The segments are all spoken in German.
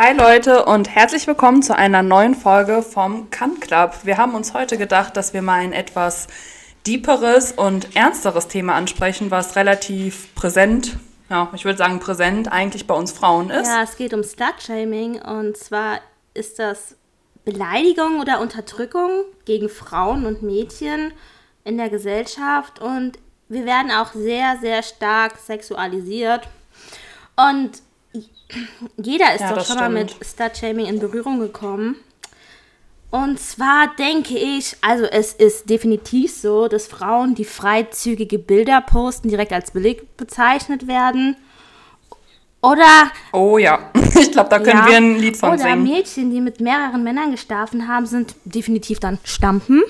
Hi Leute und herzlich willkommen zu einer neuen Folge vom Kann Club. Wir haben uns heute gedacht, dass wir mal ein etwas deeperes und ernsteres Thema ansprechen, was relativ präsent, ja, ich würde sagen präsent eigentlich bei uns Frauen ist. Ja, es geht um Slut-Shaming und zwar ist das Beleidigung oder Unterdrückung gegen Frauen und Mädchen in der Gesellschaft und wir werden auch sehr, sehr stark sexualisiert. Und jeder ist Ja, doch schon mal stimmt. mit Slut-Shaming in Berührung gekommen. Und zwar denke ich, also es ist definitiv so, dass Frauen, die freizügige Bilder posten, direkt als billig bezeichnet werden. Oder Oh ja, ich glaube, da können ja, wir ein Lied von oder singen. Mädchen, die mit mehreren Männern geschlafen haben, sind definitiv dann Stampen.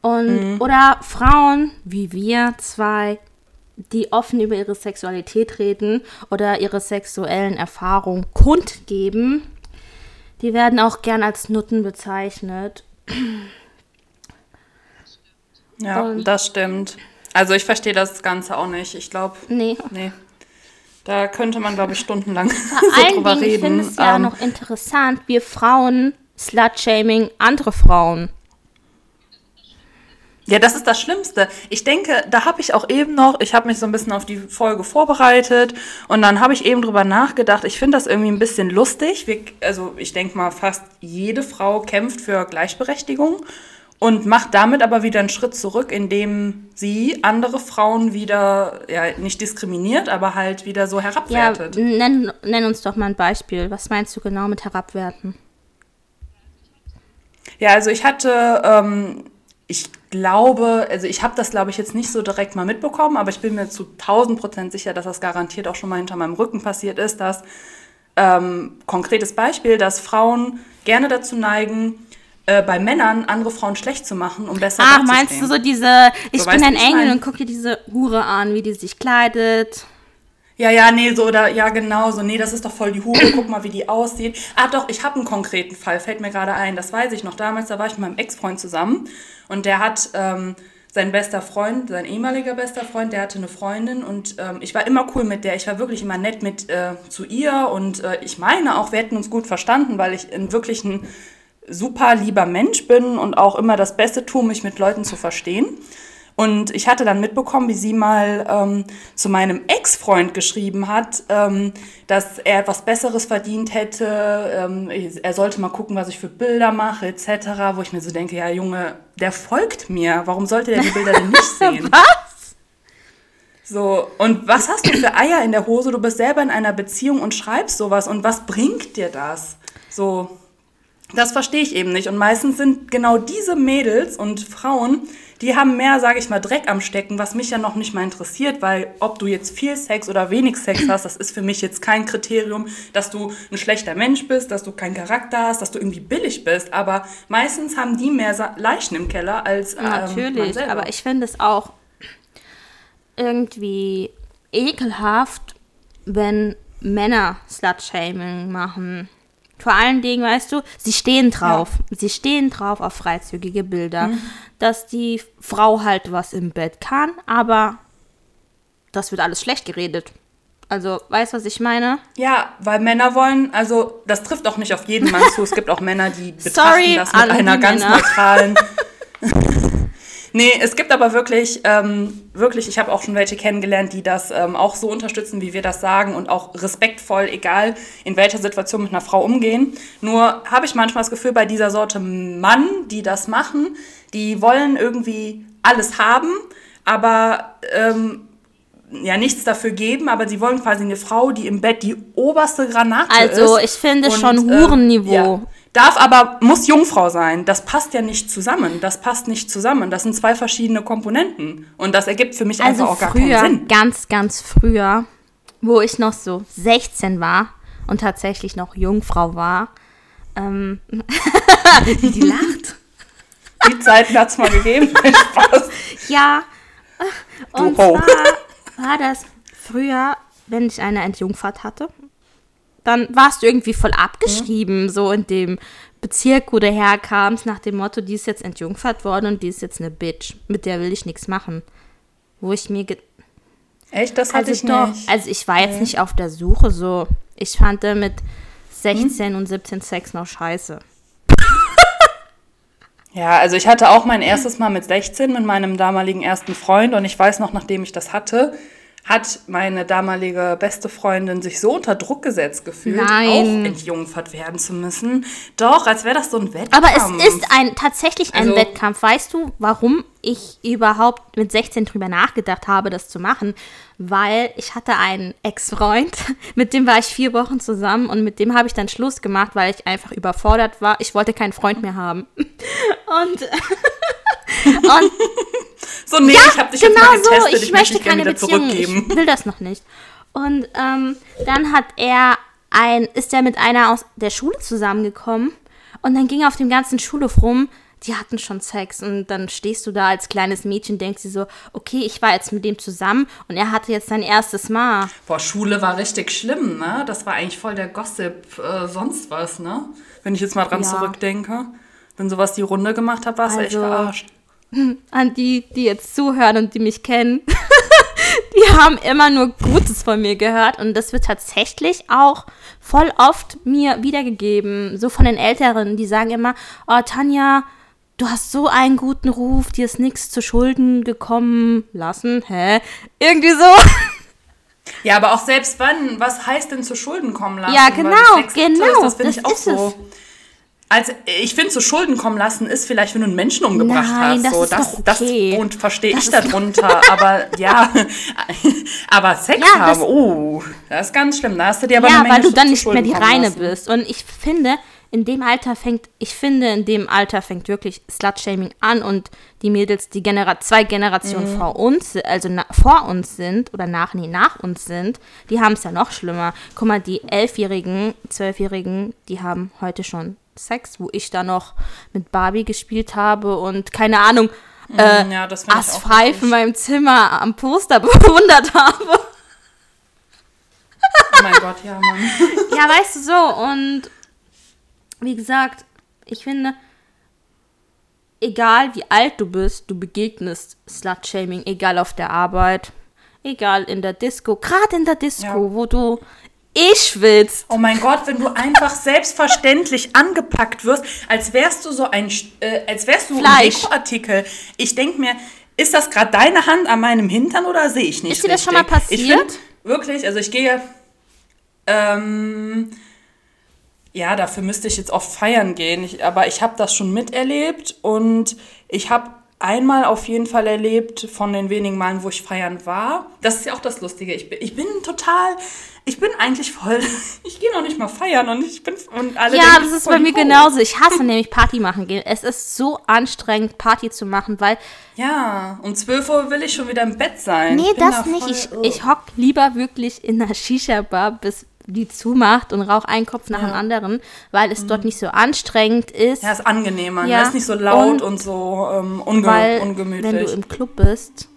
Und, Mhm. Oder Frauen wie wir zwei, die offen über ihre Sexualität reden oder ihre sexuellen Erfahrungen kundgeben, die werden auch gern als Nutten bezeichnet. Ja, und- das stimmt. Also ich verstehe das Ganze auch nicht. Ich glaube, Nee. nee. Da könnte man, glaube ich, stundenlang so drüber Dingen, ich reden. finde es ja Ähm, noch interessant, wir Frauen Slut-Shaming andere Frauen. Ja, das ist das Schlimmste. Ich denke, da habe ich auch eben noch, ich habe mich so ein bisschen auf die Folge vorbereitet und dann habe ich eben drüber nachgedacht. Ich finde das irgendwie ein bisschen lustig. Wir, also ich denke mal, fast jede Frau kämpft für Gleichberechtigung und macht damit aber wieder einen Schritt zurück, indem sie andere Frauen wieder, ja, nicht diskriminiert, aber halt wieder so Ja, herabwertet. nenn, nenn uns doch mal ein Beispiel. Was meinst du genau mit herabwerten? Ja, also ich hatte, ähm, ich glaube, also ich habe das, glaube ich, jetzt nicht so direkt mal mitbekommen, aber ich bin mir zu 1000 Prozent sicher, dass das garantiert auch schon mal hinter meinem Rücken passiert ist, dass, ähm, konkretes Beispiel, dass Frauen gerne dazu neigen, äh, bei Männern andere Frauen schlecht zu machen, um besser Ach, dazustehen. meinst du so diese, ich So, bin ein ich Engel mein? und guck dir diese Hure an, wie die sich kleidet. Ja, ja, nee, so oder ja, genau, so, nee, das ist doch voll die Hure, guck mal, wie die aussieht. Ah, doch, ich habe einen konkreten Fall, fällt mir gerade ein, das weiß ich noch. Damals, da war ich mit meinem Ex-Freund zusammen und der hat ähm, sein bester Freund, sein ehemaliger bester Freund, der hatte eine Freundin und ähm, ich war immer cool mit der, ich war wirklich immer nett mit äh, zu ihr und äh, ich meine auch, wir hätten uns gut verstanden, weil ich in wirklich ein super lieber Mensch bin und auch immer das Beste tue, mich mit Leuten zu verstehen. Und ich hatte dann mitbekommen, wie sie mal ähm, zu meinem Ex-Freund geschrieben hat, ähm, dass er etwas Besseres verdient hätte. Ähm, er sollte mal gucken, was ich für Bilder mache, etc. Wo ich mir so denke, ja Junge, der folgt mir. Warum sollte der die Bilder denn nicht sehen? Was? So, und was hast du für Eier in der Hose? Du bist selber in einer Beziehung und schreibst sowas. Und was bringt dir das? So, das verstehe ich eben nicht. Und meistens sind genau diese Mädels und Frauen, die haben mehr, sage ich mal, Dreck am Stecken, was mich ja noch nicht mal interessiert, weil ob du jetzt viel Sex oder wenig Sex hast, das ist für mich jetzt kein Kriterium, dass du ein schlechter Mensch bist, dass du keinen Charakter hast, dass du irgendwie billig bist. Aber meistens haben die mehr Sa- Leichen im Keller als ähm, Natürlich, aber ich finde es auch irgendwie ekelhaft, wenn Männer Slut-Shaming machen. Vor allen Dingen, weißt du, sie stehen drauf. Sie stehen drauf auf freizügige Bilder. Mhm. Dass die Frau halt was im Bett kann, aber das wird alles schlecht geredet. Also, weißt du, was ich meine? Ja, weil Männer wollen, also das trifft auch nicht auf jeden Mann zu. Es gibt auch Männer, die betrachten Sorry das mit einer ganz Männer. neutralen. nee, es gibt aber wirklich, ähm, wirklich, ich habe auch schon welche kennengelernt, die das ähm, auch so unterstützen, wie wir das sagen und auch respektvoll, egal in welcher Situation mit einer Frau umgehen. Nur habe ich manchmal das Gefühl, bei dieser Sorte Mann, die das machen, die wollen irgendwie alles haben, aber ähm, ja nichts dafür geben, aber sie wollen quasi eine Frau, die im Bett die oberste Granate Also, ist. ich finde Und, schon ähm, Hurenniveau. ja. Darf aber, muss Jungfrau sein. Das passt ja nicht zusammen. Das passt nicht zusammen. Das sind zwei verschiedene Komponenten. Und das ergibt für mich Also einfach auch gar früher, keinen Sinn. ganz, ganz früher, wo ich noch so 16 war und tatsächlich noch Jungfrau war. Ähm, wie die lacht. Die Zeiten hat es mal gegeben. Spaß. Ja, und Ho. zwar war das früher, wenn ich eine Entjungfert hatte, dann warst du irgendwie voll abgeschrieben, so in dem Bezirk, wo du herkamst, nach dem Motto, die ist jetzt entjungfert worden und die ist jetzt eine Bitch, mit der will ich nichts machen. Wo ich mir Echt, das hatte Also ich doch, nicht. also ich war jetzt nicht auf der Suche so Ich fand mit 16 hm? und 17 Sex noch scheiße. Ja, also ich hatte auch mein erstes Mal mit 16 mit meinem damaligen ersten Freund und ich weiß noch, nachdem ich das hatte, hat meine damalige beste Freundin sich so unter Druck gesetzt gefühlt, Nein. auch entjungfert werden zu müssen. Doch, als wäre das so ein Wettkampf. Aber es ist ein, tatsächlich ein also, Wettkampf. Weißt du, warum ich überhaupt mit 16 drüber nachgedacht habe, das zu machen? Weil ich hatte einen Ex-Freund, mit dem war ich vier Wochen zusammen und mit dem habe ich dann Schluss gemacht, weil ich einfach überfordert war. Ich wollte keinen Freund mehr haben. Und, und so, nee, ja, ich habe dich genau jetzt mal getestet, so. ich, ich möchte keine Beziehung, ich will das noch nicht. Und ähm, dann hat er ein, ist er mit einer aus der Schule zusammengekommen und dann ging er auf dem ganzen Schulhof rum, die hatten schon Sex und dann stehst du da als kleines Mädchen, denkst dir so, okay, ich war jetzt mit dem zusammen und er hatte jetzt sein erstes Mal. Boah, Schule war richtig schlimm, ne? Das war eigentlich voll der Gossip, äh, sonst was, ne? Wenn ich jetzt mal dran ja. zurückdenke. Wenn sowas die Runde gemacht hat, warst du also, echt verarscht. An die, die jetzt zuhören und die mich kennen, die haben immer nur Gutes von mir gehört und das wird tatsächlich auch voll oft mir wiedergegeben, so von den Älteren, die sagen immer, oh Tanja, du hast so einen guten Ruf, dir ist nichts zu Schulden gekommen lassen, hä? Irgendwie so. Ja, aber auch selbst wenn, was heißt denn zu Schulden kommen lassen? Ja, genau, genau. Ist, das finde ich auch so. Es. Also ich finde, zu Schulden kommen lassen ist vielleicht, wenn du einen Menschen umgebracht Nein, hast. Das, so, ist das, doch okay. das und verstehe ich darunter. aber ja, aber Sex ja, haben, oh, das ist ganz schlimm. Da hast du dir aber Ja, weil du dann nicht mehr die Reine lassen. bist. Und ich finde, in dem Alter fängt, ich finde, in dem Alter fängt wirklich Slut-Shaming an und die Mädels, die Genera zwei Generationen mhm. vor uns, also na, vor uns sind oder nach, nee, nach uns sind, die haben es ja noch schlimmer. Guck mal, die Elfjährigen, Zwölfjährigen, die haben heute schon Sex, wo ich da noch mit Barbie gespielt habe und keine Ahnung, mm, äh, ja, As Five in meinem Zimmer am Poster bewundert habe. Oh mein Gott, ja, Mann. ja, weißt du so, und wie gesagt, ich finde, egal wie alt du bist, du begegnest Slut-Shaming, egal auf der Arbeit, egal in der Disco, gerade in der Disco, ja. wo du ich schwitze. Oh mein Gott, wenn du einfach selbstverständlich angepackt wirst, als wärst du so ein, äh, als wärst du Fleisch. ein Dekoartikel. Ich denke mir, ist das gerade deine Hand an meinem Hintern oder sehe ich nicht? Ist dir das schon mal passiert? Ich finde wirklich, also ich gehe, ähm, ja, dafür müsste ich jetzt oft feiern gehen, ich, aber ich habe das schon miterlebt und ich habe einmal auf jeden Fall erlebt von den wenigen Malen, wo ich feiern war. Das ist ja auch das Lustige. Ich bin, ich bin total, ich bin eigentlich voll, ich gehe noch nicht mal feiern und ich bin und alle. Ja, das ist bei mir genauso. Ich hasse nämlich Party machen gehen. Es ist so anstrengend, Party zu machen, weil. Ja, um 12 Uhr will ich schon wieder im Bett sein. Nee, das da nicht. Ich, oh. ich hock lieber wirklich in der Shisha-Bar, bis die zumacht und rauch einen Kopf nach ja. dem anderen, weil es mhm. dort nicht so anstrengend ist. Ja, ist angenehmer. Ja. ist nicht so laut und, und so ähm, unge weil, ungemütlich. Wenn du im Club bist,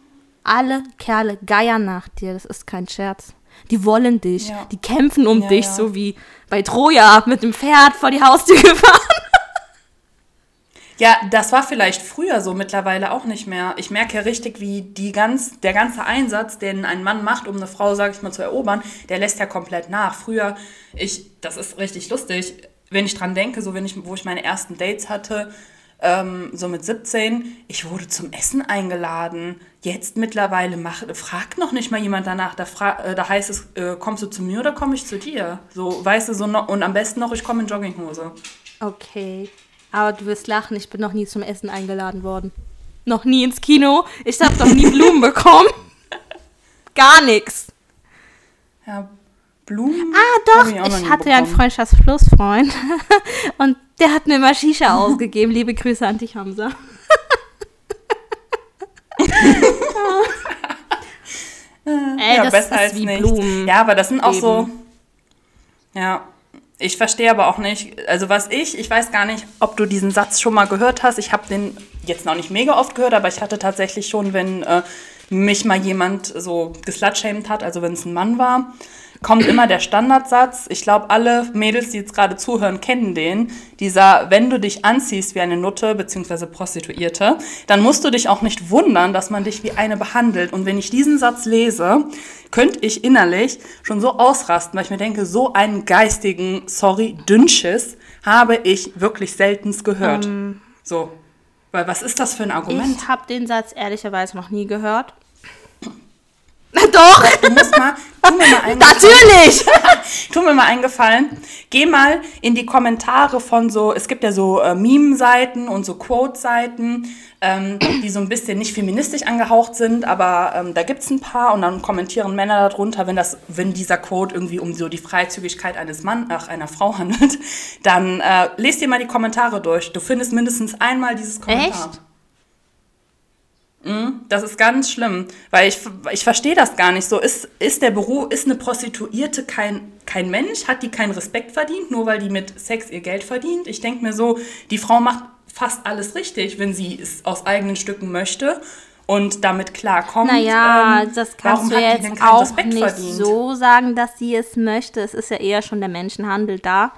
alle Kerle geiern nach dir. Das ist kein Scherz. Die wollen dich. Ja. Die kämpfen um ja, dich, so wie bei Troja mit dem Pferd vor die Haustür gefahren. Ja, das war vielleicht früher so, mittlerweile auch nicht mehr. Ich merke ja richtig, wie die ganz, der ganze Einsatz, den ein Mann macht, um eine Frau, sag ich mal, zu erobern, der lässt ja komplett nach. Früher, ich, das ist richtig lustig, wenn ich dran denke, so wenn ich, wo ich meine ersten Dates hatte, ähm, so mit 17, ich wurde zum Essen eingeladen. Jetzt mittlerweile mach, fragt noch nicht mal jemand danach. Da, äh, da heißt es, äh, kommst du zu mir oder komme ich zu dir? So, weißt du, so noch, und am besten noch, ich komme in Jogginghose. Okay. Aber du wirst lachen, ich bin noch nie zum Essen eingeladen worden. Noch nie ins Kino. Ich habe doch nie Blumen bekommen. Gar nichts. Ja, Blumen? Ah, doch. Ich, ich hatte ja einen Freundschaftsflussfreund. Und der hat mir mal Shisha ausgegeben. Liebe Grüße an dich, Hamza. Ey, ja, besser als wie nichts. Blumen ja, aber das sind auch geben. so. Ja, ich verstehe aber auch nicht, also was ich, ich weiß gar nicht, ob du diesen Satz schon mal gehört hast. Ich habe den jetzt noch nicht mega oft gehört, aber ich hatte tatsächlich schon, wenn äh, mich mal jemand so geslutshamed hat, also wenn es ein Mann war, kommt immer der Standardsatz. Ich glaube, alle Mädels, die jetzt gerade zuhören, kennen den. Dieser, wenn du dich anziehst wie eine Nutte bzw. Prostituierte, dann musst du dich auch nicht wundern, dass man dich wie eine behandelt. Und wenn ich diesen Satz lese, könnte ich innerlich schon so ausrasten, weil ich mir denke, so einen geistigen, sorry, Dünnschiss habe ich wirklich seltenst gehört. Um, so. Weil was ist das für ein Argument? Ich habe den Satz ehrlicherweise noch nie gehört. Doch. Du musst mal, tu mir mal einen Natürlich. tu mir mal eingefallen. Geh mal in die Kommentare von so, es gibt ja so äh, Meme-Seiten und so Quote-Seiten, ähm, die so ein bisschen nicht feministisch angehaucht sind, aber ähm, da gibt es ein paar und dann kommentieren Männer darunter, wenn das, wenn dieser Quote irgendwie um so die Freizügigkeit eines Mann, ach, einer Frau handelt, dann äh, lest dir mal die Kommentare durch. Du findest mindestens einmal dieses Kommentar. Echt? Mhm, das ist ganz schlimm, weil ich, ich verstehe das gar nicht so. Ist, ist der Beruf, ist eine Prostituierte kein, kein Mensch? Hat die keinen Respekt verdient, nur weil die mit Sex ihr Geld verdient? Ich denke mir so, die Frau macht fast alles richtig, wenn sie es aus eigenen Stücken möchte und damit klarkommt. Naja, ähm, das kannst du jetzt auch Respekt nicht verdient? so sagen, dass sie es möchte. Es ist ja eher schon der Menschenhandel da.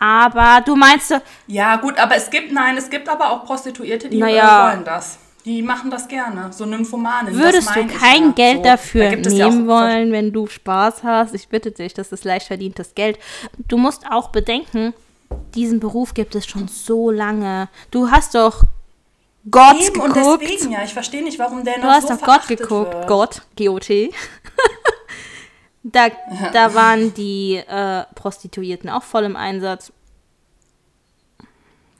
Aber du meinst... Ja gut, aber es gibt, nein, es gibt aber auch Prostituierte, die naja, wollen das. Die machen das gerne, so Nymphomanen. Würdest du kein ja. Geld so, dafür da nehmen ja wollen, wenn du Spaß hast? Ich bitte dich, das ist leicht verdientes Geld. Du musst auch bedenken, diesen Beruf gibt es schon so lange. Du hast doch Gott Eben, geguckt. Und deswegen, ja, ich verstehe nicht, warum der noch Du hast so doch Gott geguckt. Wird. Gott, G-O-T. da, da waren die äh, Prostituierten auch voll im Einsatz.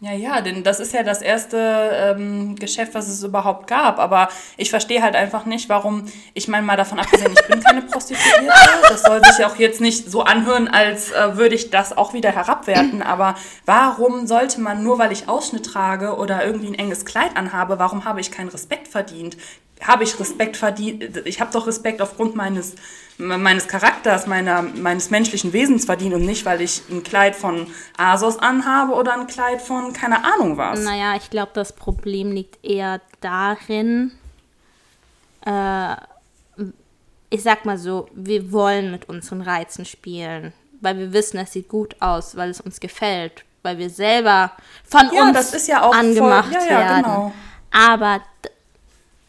Ja, ja, denn das ist ja das erste ähm, Geschäft, was es überhaupt gab. Aber ich verstehe halt einfach nicht, warum, ich meine mal davon abgesehen, ich bin keine Prostituierte. Das soll sich auch jetzt nicht so anhören, als äh, würde ich das auch wieder herabwerten. Aber warum sollte man, nur weil ich Ausschnitt trage oder irgendwie ein enges Kleid anhabe, warum habe ich keinen Respekt verdient? Habe ich Respekt verdient, ich habe doch Respekt aufgrund meines, meines Charakters, meiner, meines menschlichen Wesens verdient und nicht, weil ich ein Kleid von Asos anhabe oder ein Kleid von keine Ahnung was. Naja, ich glaube, das Problem liegt eher darin, äh, ich sag mal so, wir wollen mit unseren Reizen spielen, weil wir wissen, es sieht gut aus, weil es uns gefällt, weil wir selber von ja, uns ja angemacht voll, ja, werden. Genau. Aber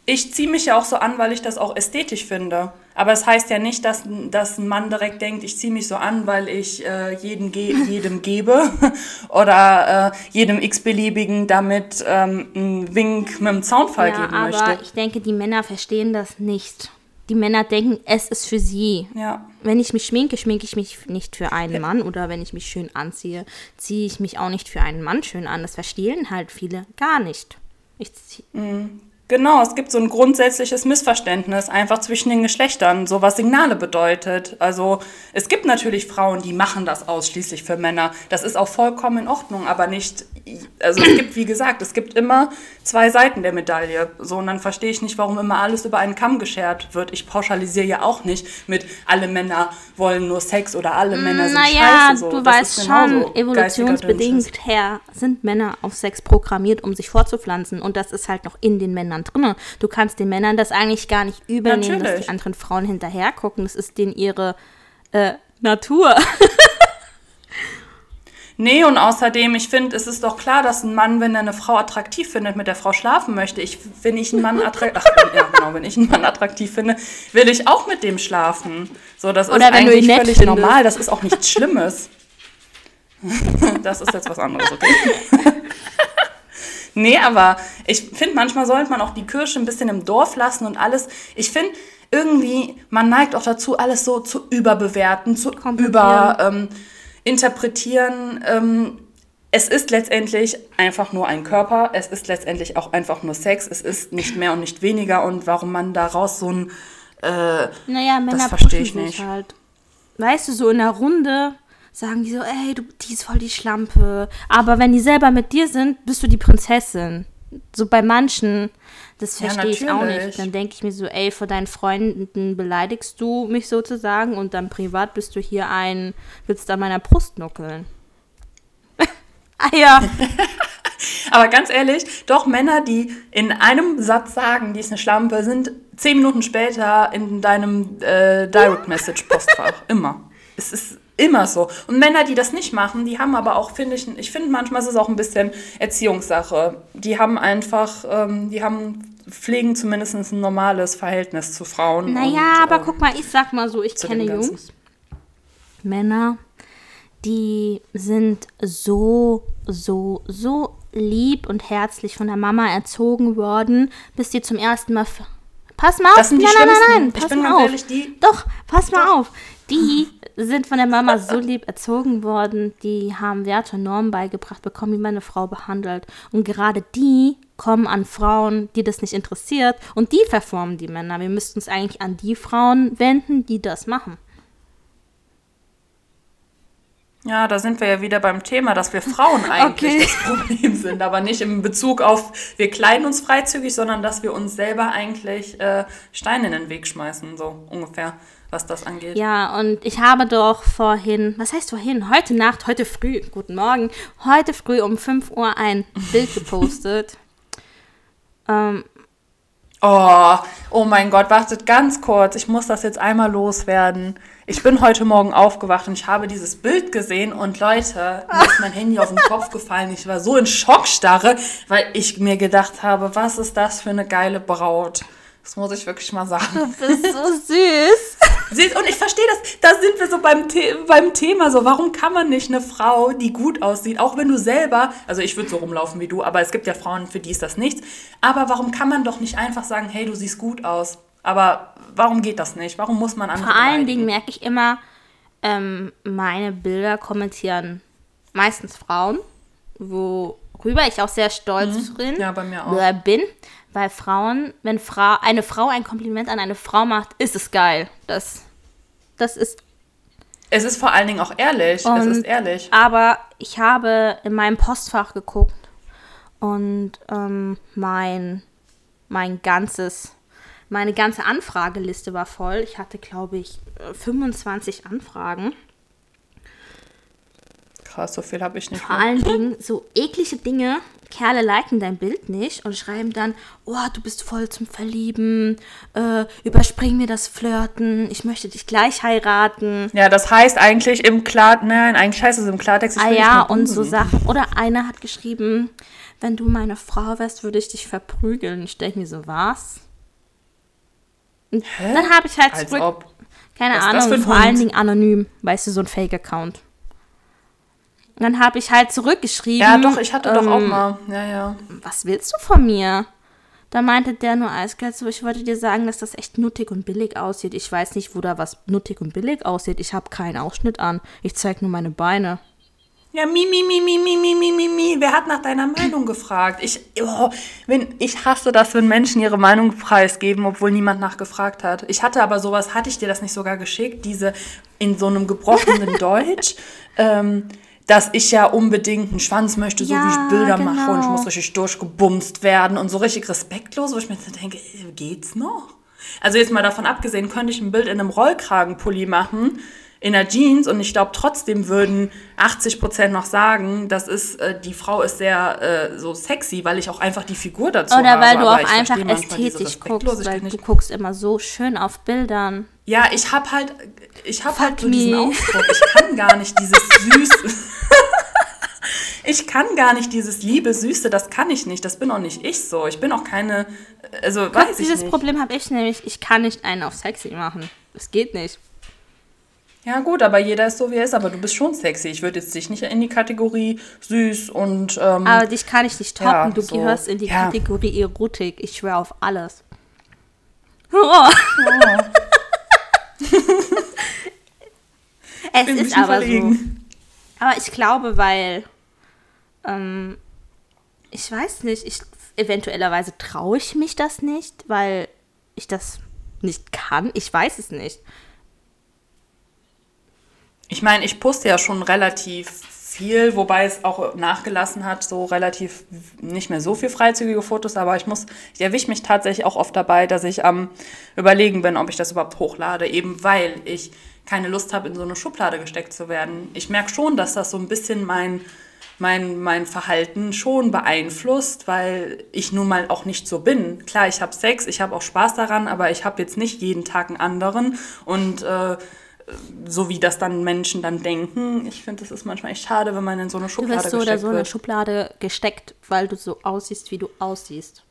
ich ziehe mich ja auch so an, weil ich das auch ästhetisch finde. Aber es das heißt ja nicht, dass, dass ein Mann direkt denkt, ich ziehe mich so an, weil ich äh, jeden ge jedem gebe oder äh, jedem x-beliebigen damit ähm, einen Wink mit dem Zaunfall ja, geben möchte. Aber ich denke, die Männer verstehen das nicht. Die Männer denken, es ist für sie. Ja. Wenn ich mich schminke, schminke ich mich nicht für einen Mann oder wenn ich mich schön anziehe, ziehe ich mich auch nicht für einen Mann schön an. Das verstehen halt viele gar nicht. Ich mhm. Genau, es gibt so ein grundsätzliches Missverständnis einfach zwischen den Geschlechtern, so was Signale bedeutet. Also es gibt natürlich Frauen, die machen das ausschließlich für Männer. Das ist auch vollkommen in Ordnung, aber nicht, also es gibt, wie gesagt, es gibt immer zwei Seiten der Medaille. So, und dann verstehe ich nicht, warum immer alles über einen Kamm geschert wird. Ich pauschalisiere ja auch nicht mit, alle Männer wollen nur Sex oder alle Männer sind naja, scheiße. So. du weißt schon, evolutionsbedingt her sind Männer auf Sex programmiert, um sich fortzupflanzen. Und das ist halt noch in den Männern drin. Du kannst den Männern das eigentlich gar nicht übernehmen, Natürlich. dass die anderen Frauen hinterher gucken. Das ist denen ihre äh, Natur. Nee, und außerdem, ich finde, es ist doch klar, dass ein Mann, wenn er eine Frau attraktiv findet, mit der Frau schlafen möchte. Ich, wenn ich einen Mann attraktiv, ja, genau, wenn ich einen Mann attraktiv finde, will ich auch mit dem schlafen. So, das Oder ist eigentlich völlig findest. normal. Das ist auch nichts Schlimmes. das ist jetzt was anderes, okay? nee, aber ich finde, manchmal sollte man auch die Kirsche ein bisschen im Dorf lassen und alles. Ich finde, irgendwie, man neigt auch dazu, alles so zu überbewerten, zu über... Ähm, interpretieren, ähm, es ist letztendlich einfach nur ein Körper, es ist letztendlich auch einfach nur Sex, es ist nicht mehr und nicht weniger und warum man daraus so ein äh, naja, Männer das verstehe ich nicht. Halt. Weißt du, so in der Runde sagen die so, ey, du, die ist voll die Schlampe. Aber wenn die selber mit dir sind, bist du die Prinzessin. So bei manchen, das verstehe ja, ich auch nicht. Dann denke ich mir so, ey, vor deinen Freunden beleidigst du mich sozusagen und dann privat bist du hier ein, willst an meiner Brust nuckeln. ah ja. Aber ganz ehrlich, doch Männer, die in einem Satz sagen, die ist eine Schlampe, sind zehn Minuten später in deinem äh, Direct Message Postfach. Immer. es ist immer so. Und Männer, die das nicht machen, die haben aber auch, finde ich, ich finde manchmal ist es auch ein bisschen Erziehungssache. Die haben einfach, ähm, die haben, pflegen zumindest ein normales Verhältnis zu Frauen. Naja, und, aber ähm, guck mal, ich sag mal so, ich kenne Jungs, Männer, die sind so, so, so lieb und herzlich von der Mama erzogen worden, bis sie zum ersten Mal. Pass mal auf! Das sind die nein, nein, nein, nein, pass ich bin mal auf. Ehrlich, die Doch, pass Doch. mal auf. Die sind von der Mama so lieb erzogen worden, die haben Werte und Normen beigebracht bekommen, wie man eine Frau behandelt. Und gerade die kommen an Frauen, die das nicht interessiert und die verformen die Männer. Wir müssten uns eigentlich an die Frauen wenden, die das machen. Ja, da sind wir ja wieder beim Thema, dass wir Frauen eigentlich okay. das Problem sind, aber nicht im Bezug auf, wir kleiden uns freizügig, sondern dass wir uns selber eigentlich äh, Steine in den Weg schmeißen, so ungefähr, was das angeht. Ja, und ich habe doch vorhin, was heißt vorhin? Heute Nacht, heute früh, guten Morgen, heute früh um 5 Uhr ein Bild gepostet. ähm, Oh, oh mein Gott, wartet ganz kurz. Ich muss das jetzt einmal loswerden. Ich bin heute Morgen aufgewacht und ich habe dieses Bild gesehen und Leute, mir ist mein Handy auf den Kopf gefallen. Ich war so in Schockstarre, weil ich mir gedacht habe, was ist das für eine geile Braut? Das muss ich wirklich mal sagen. Du bist so süß. Und ich verstehe das. Da sind wir so beim, The beim Thema so. Warum kann man nicht eine Frau, die gut aussieht, auch wenn du selber, also ich würde so rumlaufen wie du, aber es gibt ja Frauen, für die ist das nichts. Aber warum kann man doch nicht einfach sagen, hey, du siehst gut aus? Aber warum geht das nicht? Warum muss man andere Vor allen beleidigen? Dingen merke ich immer, ähm, meine Bilder kommentieren meistens Frauen, worüber ich auch sehr stolz mhm. ja, bei mir auch. bin. Weil Frauen, wenn Fra eine Frau ein Kompliment an eine Frau macht, ist es geil. Das, das ist. Es ist vor allen Dingen auch ehrlich. Und, es ist ehrlich. Aber ich habe in meinem Postfach geguckt und ähm, mein, mein ganzes, meine ganze Anfrageliste war voll. Ich hatte, glaube ich, 25 Anfragen. Krass, so viel habe ich nicht. Vor allen Dingen so eklige Dinge, Kerle liken dein Bild nicht und schreiben dann, oh, du bist voll zum Verlieben, äh, überspring mir das Flirten, ich möchte dich gleich heiraten. Ja, das heißt eigentlich im Klar, nein, eigentlich heißt es im Klartext. Ich ah ja, und so Sachen. Oder einer hat geschrieben, wenn du meine Frau wärst, würde ich dich verprügeln. Ich denke mir so, was? Und Hä? dann habe ich halt Als zurück, ob. keine was Ahnung, vor allen Dingen anonym, weißt du, so ein Fake-Account. Und dann habe ich halt zurückgeschrieben. Ja, doch, ich hatte ähm, doch auch ähm, mal. Ja, ja. Was willst du von mir? Da meinte der nur eiskalt so, ich wollte dir sagen, dass das echt nuttig und billig aussieht. Ich weiß nicht, wo da was nuttig und billig aussieht. Ich habe keinen Ausschnitt an. Ich zeige nur meine Beine. Ja, mi, mi, mi, mi, mi, mi, mi, mi, mi. Wer hat nach deiner Meinung gefragt? Ich, oh, wenn, ich hasse das, wenn Menschen ihre Meinung preisgeben, obwohl niemand nachgefragt hat. Ich hatte aber sowas, hatte ich dir das nicht sogar geschickt? Diese in so einem gebrochenen Deutsch. Ähm, dass ich ja unbedingt einen Schwanz möchte, so ja, wie ich Bilder genau. mache und ich muss richtig durchgebumst werden und so richtig respektlos, wo ich mir denke, geht's noch? Also jetzt mal davon abgesehen, könnte ich ein Bild in einem Rollkragenpulli machen, in der Jeans und ich glaube trotzdem würden 80 Prozent noch sagen, das ist äh, die Frau ist sehr äh, so sexy, weil ich auch einfach die Figur dazu Oder habe. Oder weil du auch einfach ästhetisch guckst, weil du guckst immer so schön auf Bildern. Ja, ich habe halt, ich habe halt so diesen Ausdruck. Ich kann gar nicht dieses süße. ich kann gar nicht dieses Liebe, Süße, das kann ich nicht. Das bin auch nicht ich so. Ich bin auch keine, also Guck, weiß ich dieses nicht. Problem habe ich nämlich, ich kann nicht einen auf sexy machen. Das geht nicht. Ja gut, aber jeder ist so, wie er ist. Aber du bist schon sexy. Ich würde jetzt dich nicht in die Kategorie süß und... Ähm, aber dich kann ich nicht toppen. Ja, du so. gehörst in die ja. Kategorie Erotik. Ich schwöre auf alles. Oh. oh. es ist aber verlegen. so. Aber ich glaube, weil ähm, ich weiß nicht, ich eventuellerweise traue ich mich das nicht, weil ich das nicht kann. Ich weiß es nicht. Ich meine, ich poste ja schon relativ viel, wobei es auch nachgelassen hat, so relativ nicht mehr so viel freizügige Fotos, aber ich muss, ich erwische mich tatsächlich auch oft dabei, dass ich am überlegen bin, ob ich das überhaupt hochlade, eben weil ich keine Lust habe, in so eine Schublade gesteckt zu werden. Ich merke schon, dass das so ein bisschen mein, mein, mein Verhalten schon beeinflusst, weil ich nun mal auch nicht so bin. Klar, ich habe Sex, ich habe auch Spaß daran, aber ich habe jetzt nicht jeden Tag einen anderen und äh, so wie das dann Menschen dann denken. Ich finde, das ist manchmal echt schade, wenn man in so eine Du Schublade wirst so oder gesteckt so in eine. Schublade gesteckt, weil du so aussiehst, wie du aussiehst.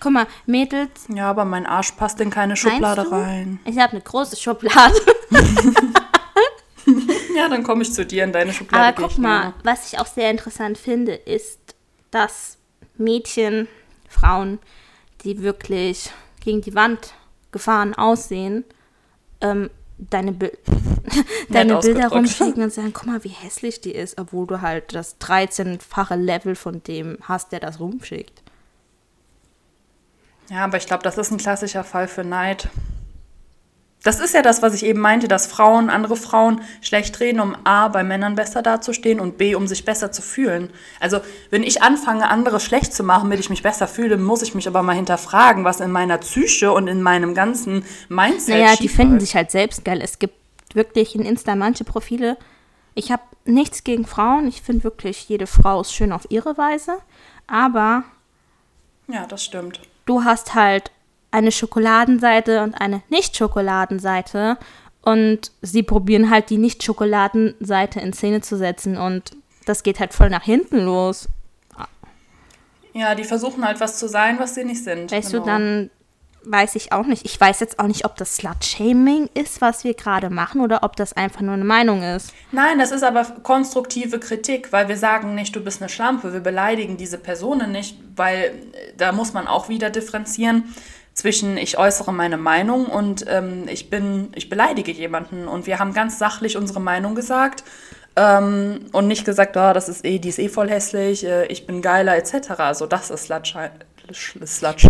Guck mal, Mädels, Ja, aber mein Arsch passt in keine Schublade du? rein. Ich habe eine große Schublade. Ja, dann komme ich zu dir in deine Schublade. Aber guck mal, gerne. was ich auch sehr interessant finde, ist, dass Mädchen, Frauen, die wirklich gegen die Wand gefahren aussehen, ähm, deine, Bi deine Bilder rumschicken und sagen, guck mal, wie hässlich die ist, obwohl du halt das 13-fache Level von dem hast, der das rumschickt. Ja, aber ich glaube, das ist ein klassischer Fall für Neid. Das ist ja das, was ich eben meinte, dass Frauen, andere Frauen schlecht reden, um A, bei Männern besser dazustehen und B, um sich besser zu fühlen. Also, wenn ich anfange, andere schlecht zu machen, damit ich mich besser fühle, muss ich mich aber mal hinterfragen, was in meiner Psyche und in meinem ganzen Mindset Naja, die finden sich halt selbst geil. Es gibt wirklich in Insta manche Profile. Ich habe nichts gegen Frauen. Ich finde wirklich, jede Frau ist schön auf ihre Weise. Aber Ja, das stimmt. du hast halt eine Schokoladenseite und eine Nicht-Schokoladenseite. Und sie probieren halt die Nicht-Schokoladenseite in Szene zu setzen. Und das geht halt voll nach hinten los. Ja, die versuchen halt was zu sein, was sie nicht sind. Weißt Genau. du, dann weiß ich auch nicht. Ich weiß jetzt auch nicht, ob das Slut-Shaming ist, was wir gerade machen, oder ob das einfach nur eine Meinung ist. Nein, das ist aber konstruktive Kritik, weil wir sagen nicht, du bist eine Schlampe, wir beleidigen diese Personen nicht, weil äh, da muss man auch wieder differenzieren zwischen ich äußere meine Meinung und ähm, ich bin, ich beleidige jemanden und wir haben ganz sachlich unsere Meinung gesagt ähm, und nicht gesagt, oh, das ist eh, die ist eh voll hässlich, äh, ich bin geiler etc. Also das ist Slutshaming.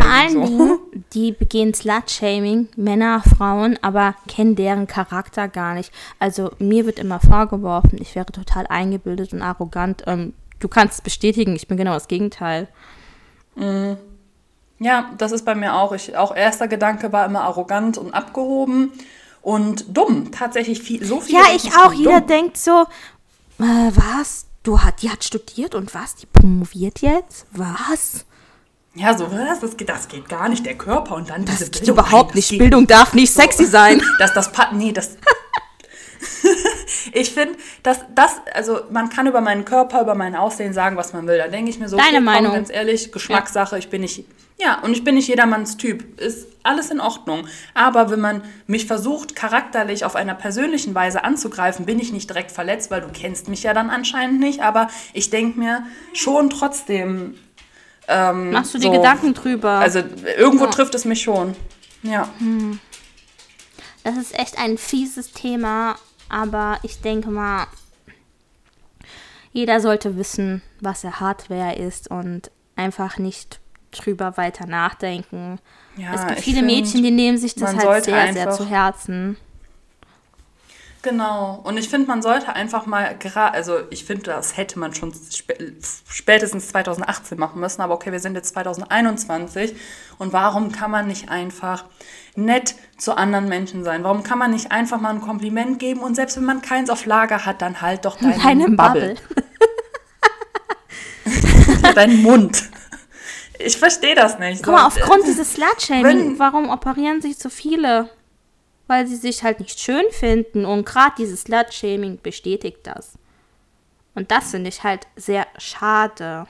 Vor allen. Dingen, die begehen Slut-Shaming, Männer, Frauen, aber kennen deren Charakter gar nicht. Also mir wird immer vorgeworfen, ich wäre total eingebildet und arrogant. Ähm, du kannst es bestätigen, ich bin genau das Gegenteil. Ja, das ist bei mir auch. Ich, auch erster Gedanke war immer arrogant und abgehoben und dumm. Tatsächlich viel, so viel. Ja, ich auch. Jeder denkt so, äh, was? Du hat, die hat studiert und was? Die promoviert jetzt? Was? Ja, so was? Das geht, das geht gar nicht. Der Körper und dann Das diese geht Bildung. überhaupt Nein, das nicht. geht Bildung darf nicht sexy sein. Das, das, nee, das. ich finde, dass das, also man kann über meinen Körper, über mein Aussehen sagen, was man will. Da denke ich mir so, Deine komm, Meinung. ganz ehrlich, Geschmackssache, ich bin nicht. Ja, und ich bin nicht jedermanns Typ. Ist alles in Ordnung. Aber wenn man mich versucht, charakterlich auf einer persönlichen Weise anzugreifen, bin ich nicht direkt verletzt, weil du kennst mich ja dann anscheinend nicht. Aber ich denke mir schon trotzdem. Ähm, Machst du dir so, Gedanken drüber? Also irgendwo Ja. trifft es mich schon. Ja. Das ist echt ein fieses Thema, aber ich denke mal, jeder sollte wissen, was er er ist und einfach nicht drüber weiter nachdenken. Ja, es gibt viele find, Mädchen, die nehmen sich das halt sehr, sehr zu Herzen. Genau. Und ich finde, man sollte einfach mal, gra- also ich finde, das hätte man schon spä spätestens 2018 machen müssen, aber okay, wir sind jetzt 2021 und warum kann man nicht einfach nett zu anderen Menschen sein? Warum kann man nicht einfach mal ein Kompliment geben und selbst wenn man keins auf Lager hat, dann halt doch deinen Deine Bubble, Bubble. deinen Mund. Ich verstehe das nicht. Guck mal, aufgrund dieses Slutshaming, warum operieren sich so viele? Weil sie sich halt nicht schön finden und gerade dieses Slutshaming bestätigt das. Und das finde ich halt sehr schade.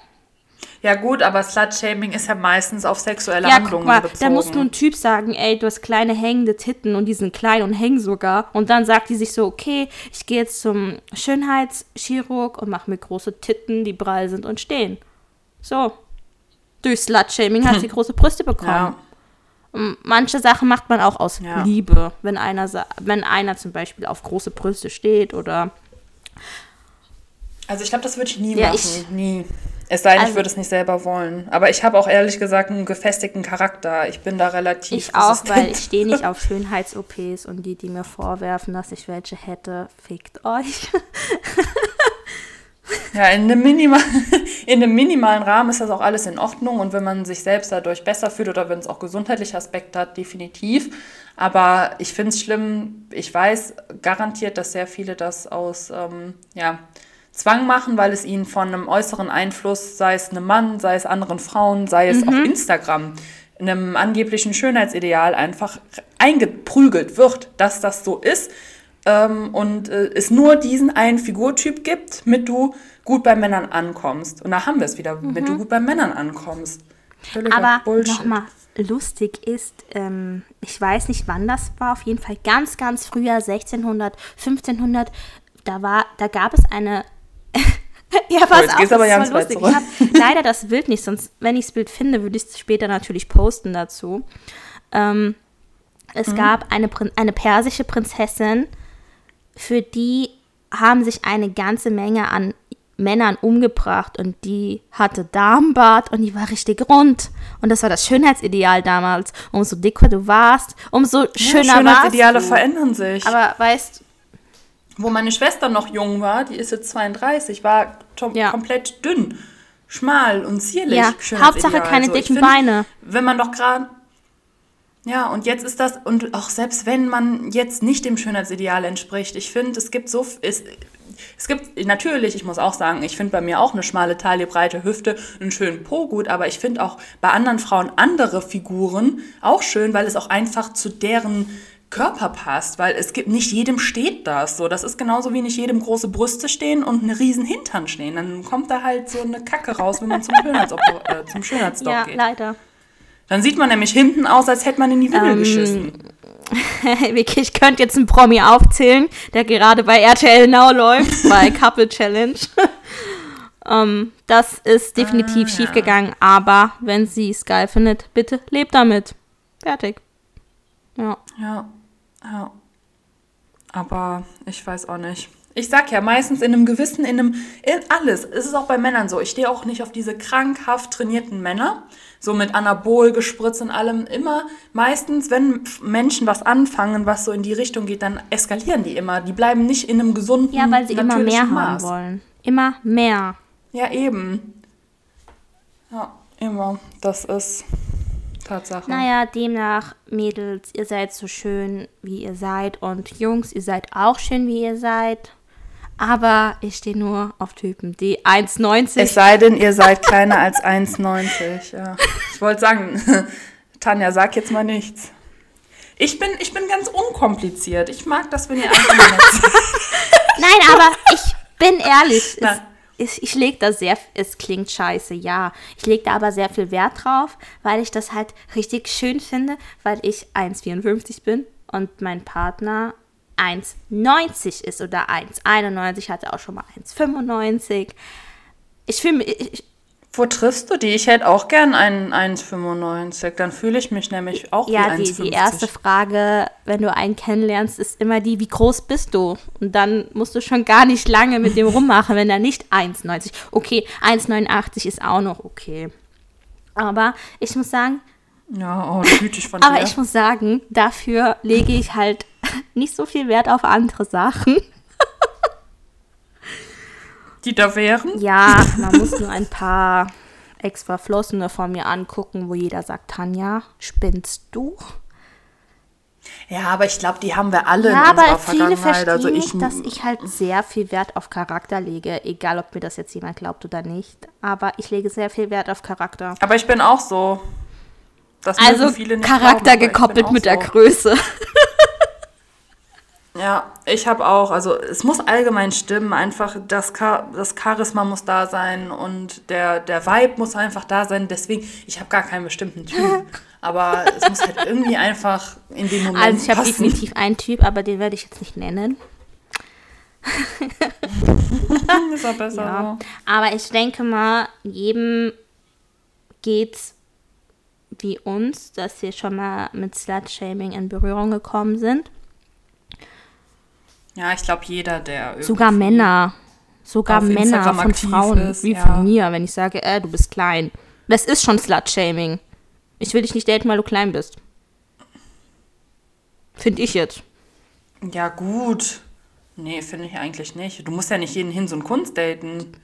Ja gut, aber Slut-Shaming ist ja meistens auf sexuelle Ja, guck Handlungen mal, bezogen. da muss nur ein Typ sagen, ey, du hast kleine hängende Titten und die sind klein und hängen sogar. Und dann sagt die sich so, okay, ich gehe jetzt zum Schönheitschirurg und mache mir große Titten, die prall sind und stehen. So. Durch Slut-Shaming hat sie große Brüste bekommen. ja. Manche Sachen macht man auch aus Ja. Liebe, wenn einer, wenn einer zum Beispiel auf große Brüste steht oder Also ich glaube, das würde ich nie Ja, machen. ich- nie. Es sei denn, ich Also- würde es nicht selber wollen. Aber ich habe auch ehrlich gesagt einen gefestigten Charakter. Ich bin da relativ ich auch, resistent. weil ich stehe nicht auf Schönheits-OPs und die, die mir vorwerfen, dass ich welche hätte, fickt euch. Ja, in einem, Minima in einem minimalen Rahmen ist das auch alles in Ordnung. Und wenn man sich selbst dadurch besser fühlt oder wenn es auch gesundheitliche Aspekte hat, definitiv. Aber ich finde es schlimm. Ich weiß garantiert, dass sehr viele das aus ähm, ja, Zwang machen, weil es ihnen von einem äußeren Einfluss, sei es einem Mann, sei es anderen Frauen, sei es auf Instagram, einem angeblichen Schönheitsideal einfach eingeprügelt wird, dass das so ist ähm, und äh, es nur diesen einen Figurtyp gibt, mit du gut bei Männern ankommst. Und da haben wir es wieder, mhm. mit du gut bei Männern ankommst. Völliger Aber nochmal lustig ist, ähm, ich weiß nicht, wann das war, auf jeden Fall ganz, ganz früher, 1600, 1500, da, war, da gab es eine ja, was oh, jetzt auch, aber ganz lustig. Ich habe leider das Bild nicht, sonst, wenn ich das Bild finde, würde ich es später natürlich posten dazu. Ähm, es mhm. gab eine, eine persische Prinzessin, für die haben sich eine ganze Menge an Männern umgebracht und die hatte Darmbart und die war richtig rund. Und das war das Schönheitsideal damals. Umso dicker du warst, umso schöner ja, Schönheitsideale warst du. verändern sich. Aber weißt wo meine Schwester noch jung war, die ist jetzt 32, war ja. komplett dünn, schmal und zierlich. Ja, Hauptsache keine also dicken find, Beine. Wenn man doch gerade ja, und jetzt ist das, und auch selbst wenn man jetzt nicht dem Schönheitsideal entspricht, ich finde, es gibt so, es, es gibt natürlich, ich muss auch sagen, ich finde bei mir auch eine schmale Taille, breite Hüfte, einen schönen Po gut, aber ich finde auch bei anderen Frauen andere Figuren auch schön, weil es auch einfach zu deren Körper passt, weil es gibt nicht jedem steht das so. Das ist genauso wie nicht jedem große Brüste stehen und eine riesen Hintern stehen. Dann kommt da halt so eine Kacke raus, wenn man zum, Schönheits äh, zum Schönheitsdoc ja, geht. Ja, leider. Dann sieht man nämlich hinten aus, als hätte man in die Windel ähm, geschissen. Vicky, ich könnte jetzt einen Promi aufzählen, der gerade bei RTL Now läuft, bei Couple Challenge. um, ähm, das ist definitiv ah, schiefgegangen, ja. aber wenn sie es geil findet, bitte lebt damit. Fertig. Ja. Ja. Ja. Aber ich weiß auch nicht. Ich sag ja, meistens in einem gewissen, in einem, in alles. Es ist auch bei Männern so. Ich stehe auch nicht auf diese krankhaft trainierten Männer, so mit Anabol gespritzt und allem. Immer, meistens, wenn Menschen was anfangen, was so in die Richtung geht, dann eskalieren die immer. Die bleiben nicht in einem gesunden, Ja, weil sie immer mehr Maß. haben wollen. Immer mehr. Ja, eben. Ja, immer. Das ist Tatsache. Naja, demnach, Mädels, ihr seid so schön, wie ihr seid. Und Jungs, ihr seid auch schön, wie ihr seid. Aber ich stehe nur auf Typen, die 1,90. Es sei denn, ihr seid kleiner als 1,90. Ja. Ich wollte sagen, Tanja, sag jetzt mal nichts. Ich bin, ich bin ganz unkompliziert. Ich mag das, wenn ihr einfach Nein, aber ich bin ehrlich. Es, ich, ich lege da sehr, es klingt scheiße, ja. Ich lege da aber sehr viel Wert drauf, weil ich das halt richtig schön finde, weil ich 1,54 bin und mein Partner 1,90 ist oder 1,91, hatte auch schon mal 1,95. Ich fühle mich, wo triffst du die? Ich hätte auch gern einen 1,95. Dann fühle ich mich nämlich auch ja, wie 1,50. Ja, die, die erste Frage, wenn du einen kennenlernst, ist immer die, wie groß bist du? Und dann musst du schon gar nicht lange mit dem rummachen, wenn er nicht 1,90. Okay, 1,89 ist auch noch okay. Aber ich muss sagen. Ja, oh, gütig von aber dir. Aber ich muss sagen, dafür lege ich halt nicht so viel Wert auf andere Sachen die da wären? Ja, man muss nur ein paar extra Flossene von mir angucken, wo jeder sagt, Tanja, spinnst du? Ja, aber ich glaube, die haben wir alle ja, in unserer aber viele verstehen also ich, nicht, dass ich halt sehr viel Wert auf Charakter lege, egal ob mir das jetzt jemand glaubt oder nicht. Aber ich lege sehr viel Wert auf Charakter. Aber ich bin auch so. Das also Charakter glauben, gekoppelt mit so. der Größe. Ja, ich habe auch, also es muss allgemein stimmen, einfach das, Char das Charisma muss da sein und der, der Vibe muss einfach da sein. Deswegen, ich habe gar keinen bestimmten Typ, aber es muss halt irgendwie einfach in dem Moment Also ich habe definitiv einen Typ, aber den werde ich jetzt nicht nennen. ist auch besser. Ja. Aber ich denke mal, jedem geht's wie uns, dass wir schon mal mit Slut-Shaming in Berührung gekommen sind. Ja, ich glaube, jeder, der. Sogar Männer. Sogar Männer von Frauen, ist, wie ja. von mir, wenn ich sage, äh, du bist klein. Das ist schon Slut-Shaming. Ich will dich nicht daten, weil du klein bist. Finde ich jetzt. Ja, gut. Nee, finde ich eigentlich nicht. Du musst ja nicht jeden hin so ein Kunst daten.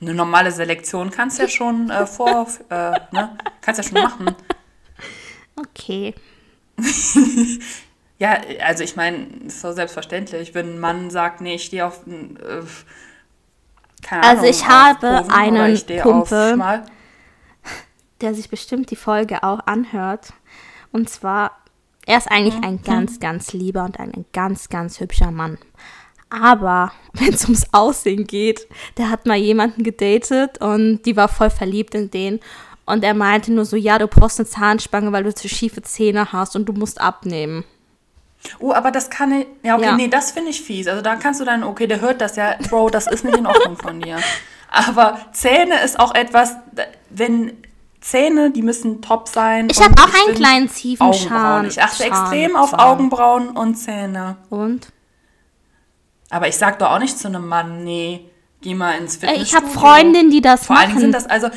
Eine normale Selektion kannst ja schon äh, vor, äh, ne? Kannst ja schon machen. Okay. Ja, also ich meine, so selbstverständlich, wenn ein Mann sagt, nee, ich stehe auf, äh, keine also Ahnung, ich habe Posen, einen Kumpel, der sich bestimmt die Folge auch anhört. Und zwar, er ist eigentlich ein ganz, ganz lieber und ein ganz, ganz hübscher Mann. Aber wenn es ums Aussehen geht, der hat mal jemanden gedatet und die war voll verliebt in den. Und er meinte nur so, ja, du brauchst eine Zahnspange, weil du zu schiefe Zähne hast und du musst abnehmen. Oh, aber das kann ich. Ja, okay, Ja. nee, das finde ich fies. Also da kannst du dann, okay, der hört das ja, Bro, das ist nicht in Ordnung von dir. Aber Zähne ist auch etwas, wenn Zähne, die müssen top sein. Ich habe auch einen find kleinen tiefen Augenbrauen. Scham. Ich achte Scham, extrem auf Scham. Augenbrauen und Zähne. Und? Aber ich sag doch auch nicht zu einem Mann, nee, geh mal ins Fitnessstudio. ich habe Freundinnen, die das Vor allen Dingen machen. sind das also.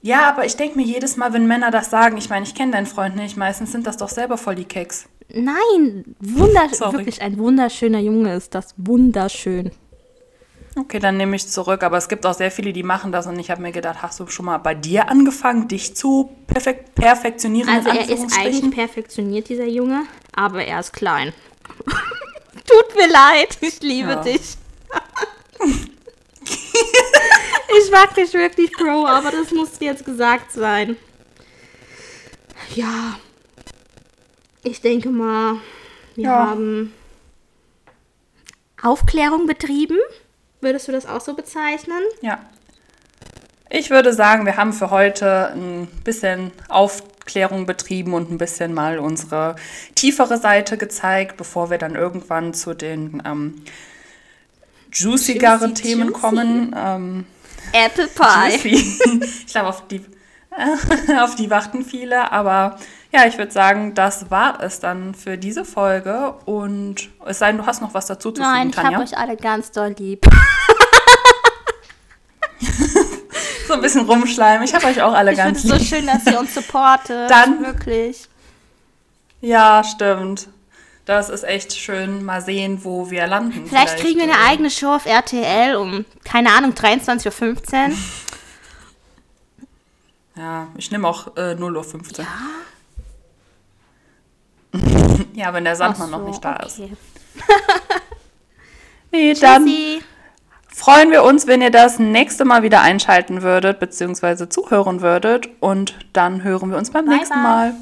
Ja, aber ich denke mir jedes Mal, wenn Männer das sagen, ich meine, ich kenne deinen Freund nicht, meistens sind das doch selber voll die Keks. Nein, wunder Sorry. wirklich ein wunderschöner Junge ist das. Wunderschön. Okay, dann nehme ich zurück. Aber es gibt auch sehr viele, die machen das und ich habe mir gedacht, hast du schon mal bei dir angefangen, dich zu perfek perfektionieren? Also er ist eigentlich perfektioniert, dieser Junge, aber er ist klein. Tut mir leid, ich liebe Ja. dich. ich mag dich wirklich, Bro, aber das muss jetzt gesagt sein. Ja. Ich denke mal, wir Ja. haben Aufklärung betrieben. Würdest du das auch so bezeichnen? Ja. Ich würde sagen, wir haben für heute ein bisschen Aufklärung betrieben und ein bisschen mal unsere tiefere Seite gezeigt, bevor wir dann irgendwann zu den ähm, juicigeren Juicy, Themen juicy. kommen. Ähm, Apple Pie. Juicy. ich glaube, auf die, auf die warten viele. Aber ja, ich würde sagen, das war es dann für diese Folge. Und es sei denn, du hast noch was dazu zu Nein, fügen, ich habe euch alle ganz doll lieb. So ein bisschen rumschleimen. Ich habe euch auch alle Ich finde ganz es so lieb. schön, dass ihr uns supportet. Dann- Wirklich. Ja, stimmt. Das ist echt schön. Mal sehen, wo wir landen. Vielleicht, kriegen wir eine äh, eigene Show auf RTL um, keine Ahnung, 23.15 Uhr. Ja, ich nehme auch äh, 0.15 Uhr. Ja, wenn der Sandmann Ach noch so, nicht da ist. okay. Nee, dann Tschüssi. Freuen wir uns, wenn ihr das nächste Mal wieder einschalten würdet, beziehungsweise zuhören würdet. Und dann hören wir uns beim Bye, nächsten bye. Mal.